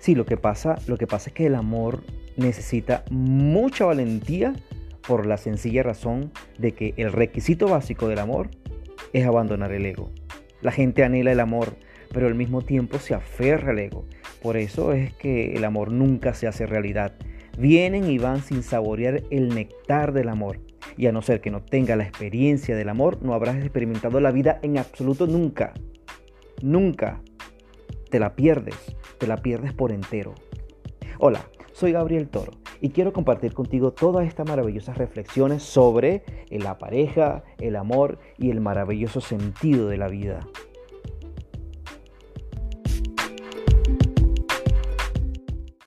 Sí, lo que pasa, lo que pasa es que el amor necesita mucha valentía por la sencilla razón de que el requisito básico del amor es abandonar el ego. La gente anhela el amor, pero al mismo tiempo se aferra al ego. Por eso es que el amor nunca se hace realidad. Vienen y van sin saborear el néctar del amor. Y a no ser que no tenga la experiencia del amor, no habrás experimentado la vida en absoluto nunca. Nunca. Te la pierdes, te la pierdes por entero. Hola, soy Gabriel Toro y quiero compartir contigo todas estas maravillosas reflexiones sobre la pareja, el amor y el maravilloso sentido de la vida.